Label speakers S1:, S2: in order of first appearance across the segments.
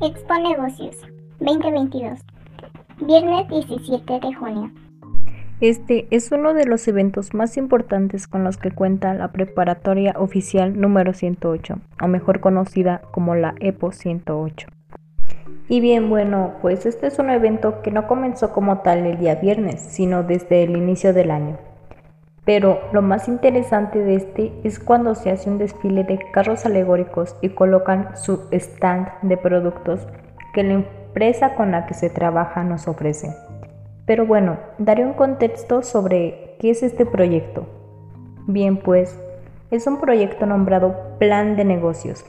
S1: Expo Negocios 2022, viernes 17 de junio.
S2: Este es uno de los eventos más importantes con los que cuenta la preparatoria oficial número 108, o mejor conocida como la EPO 108. Y bien, bueno, pues este es un evento que no comenzó como tal el día viernes, sino desde el inicio del año. Pero lo más interesante de este es cuando se hace un desfile de carros alegóricos y colocan su stand de productos que la empresa con la que se trabaja nos ofrece. Pero bueno, daré un contexto sobre qué es este proyecto. Bien, pues es un proyecto nombrado Plan de Negocios,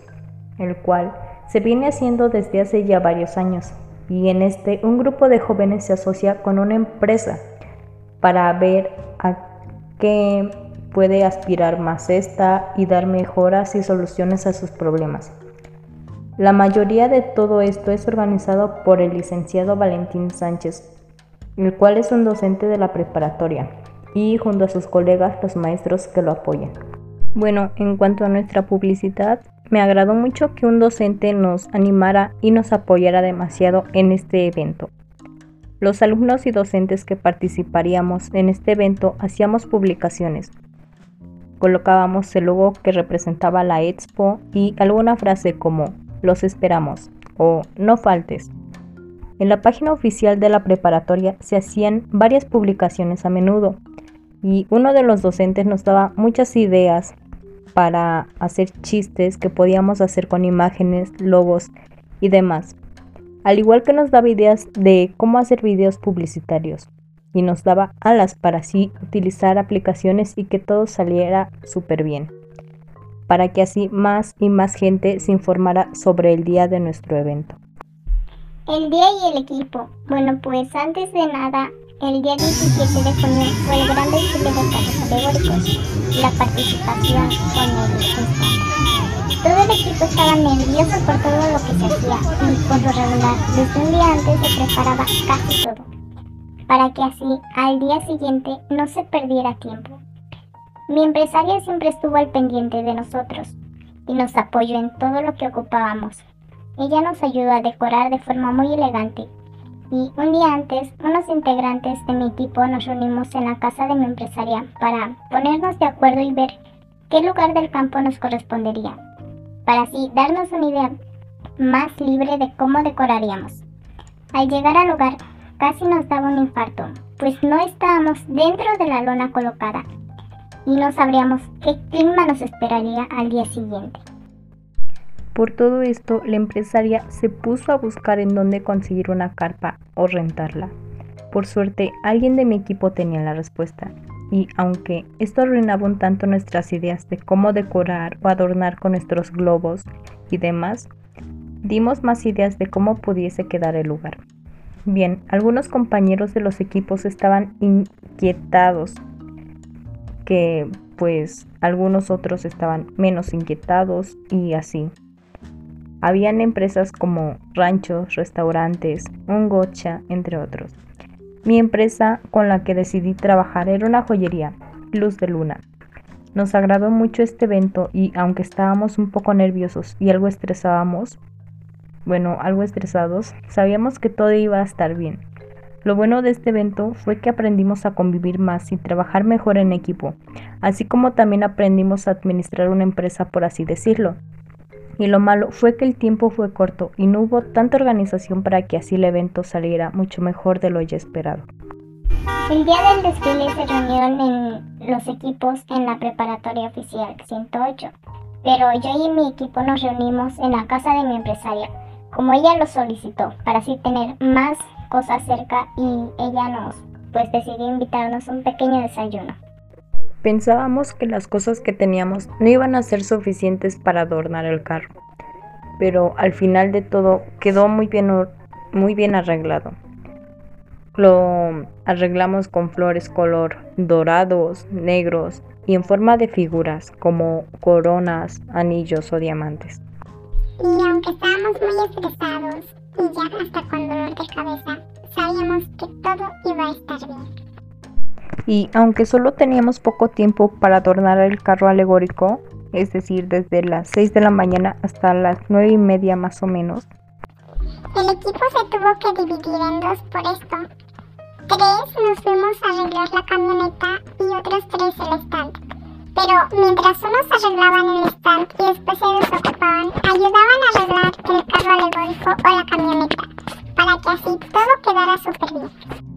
S2: el cual se viene haciendo desde hace ya varios años y en este un grupo de jóvenes se asocia con una empresa para ver a qué puede aspirar más esta y dar mejoras y soluciones a sus problemas. La mayoría de todo esto es organizado por el licenciado Valentín Sánchez, el cual es un docente de la preparatoria, y junto a sus colegas los maestros que lo apoyan. Bueno, en cuanto a nuestra publicidad, me agradó mucho que un docente nos animara y nos apoyara demasiado en este evento. Los alumnos y docentes que participaríamos en este evento hacíamos publicaciones. Colocábamos el logo que representaba la expo y alguna frase como los esperamos o no faltes en la página oficial de la preparatoria se hacían varias publicaciones a menudo y uno de los docentes nos daba muchas ideas para hacer chistes que podíamos hacer con imágenes, logos y demás. Al igual que nos daba ideas de cómo hacer videos publicitarios y nos daba alas para así utilizar aplicaciones y que todo saliera súper bien, para que así más y más gente se informara sobre el día de nuestro evento.
S1: El día y el equipo. Bueno, pues antes de nada, el día 17 de junio fue el gran desfile de carros alegóricos la participación con el. Todo el equipo estaba nervioso por todo lo que se hacía y por lo regular, desde un día antes se preparaba casi todo, para que así al día siguiente no se perdiera tiempo. Mi empresaria siempre estuvo al pendiente de nosotros y nos apoyó en todo lo que ocupábamos, ella nos ayudó a decorar de forma muy elegante. Y un día antes, unos integrantes de mi equipo nos reunimos en la casa de mi empresaria para ponernos de acuerdo y ver qué lugar del campo nos correspondería, para así darnos una idea más libre de cómo decoraríamos. Al llegar al lugar, casi nos daba un infarto, pues no estábamos dentro de la lona colocada y no sabríamos qué clima nos esperaría al día siguiente.
S2: Por todo esto, la empresaria se puso a buscar en dónde conseguir una carpa o rentarla. Por suerte, alguien de mi equipo tenía la respuesta, y aunque esto arruinaba un tanto nuestras ideas de cómo decorar o adornar con nuestros globos y demás, dimos más ideas de cómo pudiese quedar el lugar. Bien, algunos compañeros de los equipos estaban inquietados, que pues algunos otros estaban menos inquietados y así. Habían empresas como ranchos, restaurantes, un gocha, entre otros. Mi empresa con la que decidí trabajar era una joyería, Luz de Luna. Nos agradó mucho este evento y aunque estábamos un poco nerviosos y algo estresábamos, bueno, algo estresados, sabíamos que todo iba a estar bien. Lo bueno de este evento fue que aprendimos a convivir más y trabajar mejor en equipo, así como también aprendimos a administrar una empresa, por así decirlo y lo malo fue que el tiempo fue corto y no hubo tanta organización para que así el evento saliera mucho mejor de lo ya esperado.
S1: El día del desfile se reunieron en los equipos en la preparatoria oficial 108, pero yo y mi equipo nos reunimos en la casa de mi empresaria, como ella lo solicitó, para así tener más cosas cerca y ella nos pues decidió invitarnos a un pequeño desayuno.
S2: Pensábamos que las cosas que teníamos no iban a ser suficientes para adornar el carro, pero al final de todo quedó muy bien, muy bien arreglado. Lo arreglamos con flores color dorados, negros y en forma de figuras como coronas, anillos o diamantes.
S1: Y aunque estábamos muy estresados y ya hasta con dolor de cabeza, sabíamos que todo iba a estar bien
S2: y aunque solo teníamos poco tiempo para adornar el carro alegórico, es decir, desde las 6 de la mañana hasta las 9 y media más o menos,
S1: El equipo se tuvo que dividir en dos por esto. Tres nos fuimos a arreglar la camioneta y otros tres el stand. Pero mientras unos arreglaban el stand y después se desocupaban, ayudaban a arreglar el carro alegórico o la camioneta, para que así todo quedara súper bien.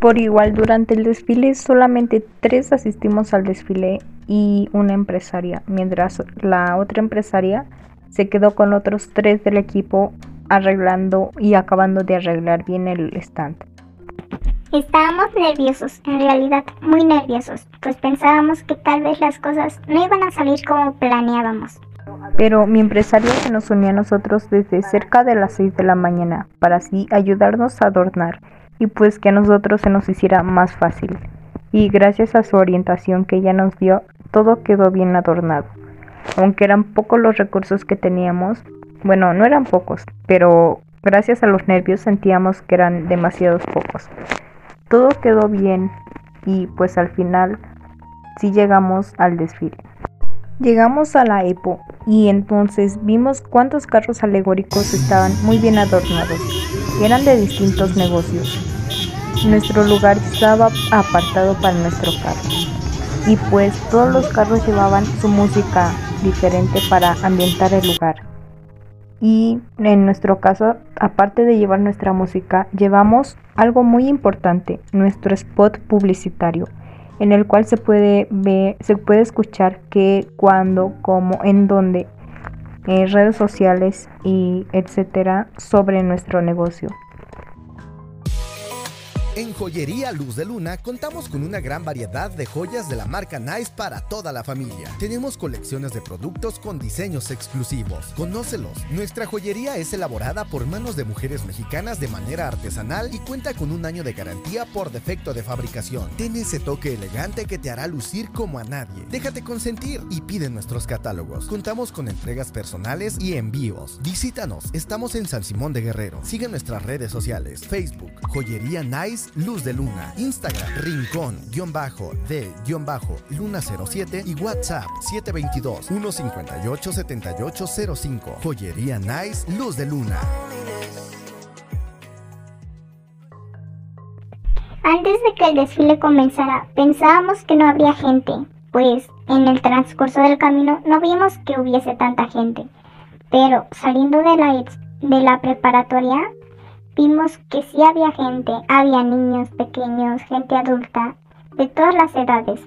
S2: Por igual, durante el desfile solamente tres asistimos al desfile y una empresaria, mientras la otra empresaria se quedó con otros tres del equipo arreglando y acabando de arreglar bien el stand.
S1: Estábamos nerviosos, en realidad muy nerviosos, pues pensábamos que tal vez las cosas no iban a salir como planeábamos.
S2: Pero mi empresaria se nos unió a nosotros desde cerca de las 6 de la mañana para así ayudarnos a adornar y pues que a nosotros se nos hiciera más fácil. Y gracias a su orientación que ella nos dio, todo quedó bien adornado. Aunque eran pocos los recursos que teníamos, bueno, no eran pocos, pero gracias a los nervios sentíamos que eran demasiados pocos. Todo quedó bien y pues al final sí llegamos al desfile. Llegamos a la EPO y entonces vimos cuántos carros alegóricos estaban muy bien adornados. Eran de distintos negocios. Nuestro lugar estaba apartado para nuestro carro. Y pues todos los carros llevaban su música diferente para ambientar el lugar. Y en nuestro caso, aparte de llevar nuestra música, llevamos algo muy importante, nuestro spot publicitario en el cual se puede ver, se puede escuchar qué, cuándo, cómo, en dónde, en redes sociales y etcétera sobre nuestro negocio.
S3: En Joyería Luz de Luna contamos con una gran variedad de joyas de la marca Nice para toda la familia. Tenemos colecciones de productos con diseños exclusivos. Conócelos. Nuestra joyería es elaborada por manos de mujeres mexicanas de manera artesanal y cuenta con un año de garantía por defecto de fabricación. Ten ese toque elegante que te hará lucir como a nadie. Déjate consentir y pide nuestros catálogos. Contamos con entregas personales y envíos. Visítanos. Estamos en San Simón de Guerrero. Sigue nuestras redes sociales. Facebook, Joyería Nice Luz de Luna, Instagram, Rincón, guion bajo, de, guion bajo, Luna 07 y WhatsApp 722-158-7805. Joyería Nice, Luz de Luna.
S1: Antes de que el desfile comenzara, pensábamos que no habría gente, pues en el transcurso del camino no vimos que hubiese tanta gente. Pero saliendo de la, de la preparatoria, Vimos que sí había gente, había niños pequeños, gente adulta, de todas las edades,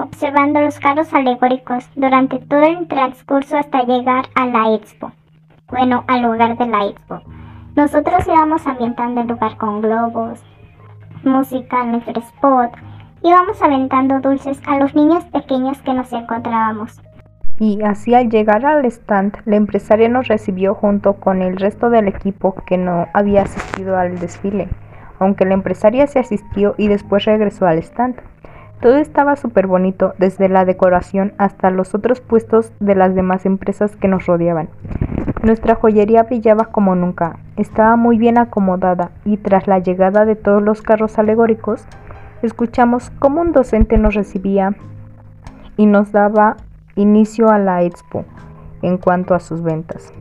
S1: observando los carros alegóricos durante todo el transcurso hasta llegar a la expo. Bueno, al lugar de la expo. Nosotros íbamos ambientando el lugar con globos, música, nuestro spot, íbamos aventando dulces a los niños pequeños que nos encontrábamos
S2: y así al llegar al stand la empresaria nos recibió junto con el resto del equipo que no había asistido al desfile, aunque la empresaria se asistió y después regresó al stand. Todo estaba súper bonito, desde la decoración hasta los otros puestos de las demás empresas que nos rodeaban. Nuestra joyería brillaba como nunca, estaba muy bien acomodada y tras la llegada de todos los carros alegóricos, escuchamos cómo un docente nos recibía y nos daba inicio a la expo en cuanto a sus ventas.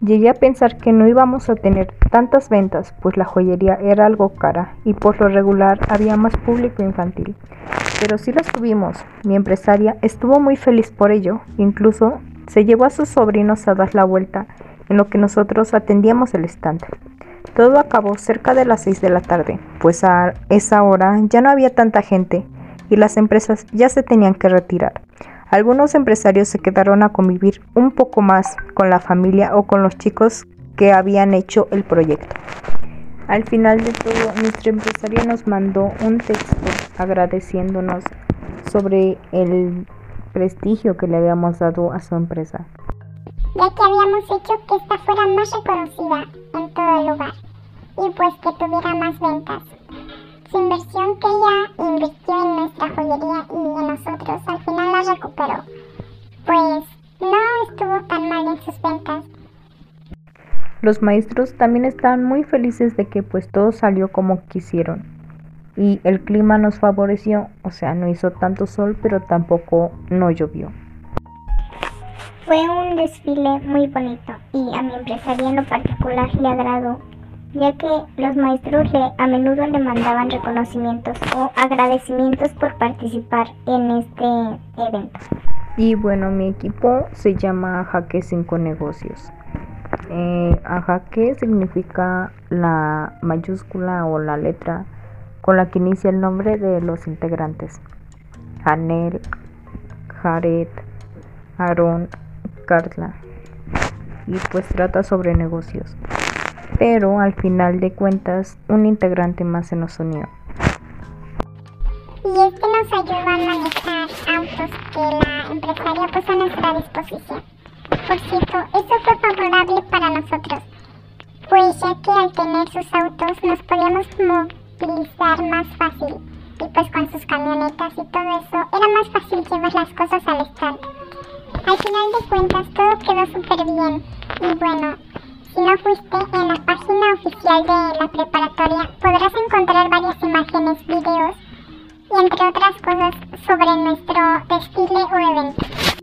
S2: Llegué a pensar que no íbamos a tener tantas ventas, pues la joyería era algo cara y por lo regular había más público infantil. Pero sí las tuvimos. Mi empresaria estuvo muy feliz por ello, incluso se llevó a sus sobrinos a dar la vuelta en lo que nosotros atendíamos el estante. Todo acabó cerca de las 6 de la tarde, pues a esa hora ya no había tanta gente y las empresas ya se tenían que retirar. Algunos empresarios se quedaron a convivir un poco más con la familia o con los chicos que habían hecho el proyecto. Al final de todo, nuestra empresaria nos mandó un texto agradeciéndonos sobre el prestigio que le habíamos dado a su empresa.
S1: Ya que habíamos hecho que esta fuera más reconocida en todo el lugar y pues que tuviera más ventas. Su inversión que ella invirtió en nuestra joyería y en nosotros al final la recuperó. Pues no estuvo tan mal en sus ventas.
S2: Los maestros también estaban muy felices de que pues todo salió como quisieron. Y el clima nos favoreció, o sea, no hizo tanto sol, pero tampoco no llovió.
S4: Fue un desfile muy bonito y a mi empresaria en lo particular le agradó, ya que los maestros le, a menudo le mandaban reconocimientos o agradecimientos por participar en este evento.
S2: Y bueno, mi equipo se llama Jaque 5 Negocios. Eh, Ajaque significa la mayúscula o la letra con la que inicia el nombre de los integrantes. Janel, Jared, Aaron, Carla. Y pues trata sobre negocios. Pero al final de cuentas, un integrante más se nos unió.
S4: Y este nos ayuda a manejar autos que la empresaria puso a nuestra disposición. Por cierto, eso fue favorable para nosotros, pues ya que al tener sus autos nos podíamos movilizar más fácil y pues con sus camionetas y todo eso era más fácil llevar las cosas al stand. Al final de cuentas todo quedó súper bien y bueno, si no fuiste en la página oficial de la preparatoria podrás encontrar varias imágenes, videos y entre otras cosas sobre nuestro desfile o evento.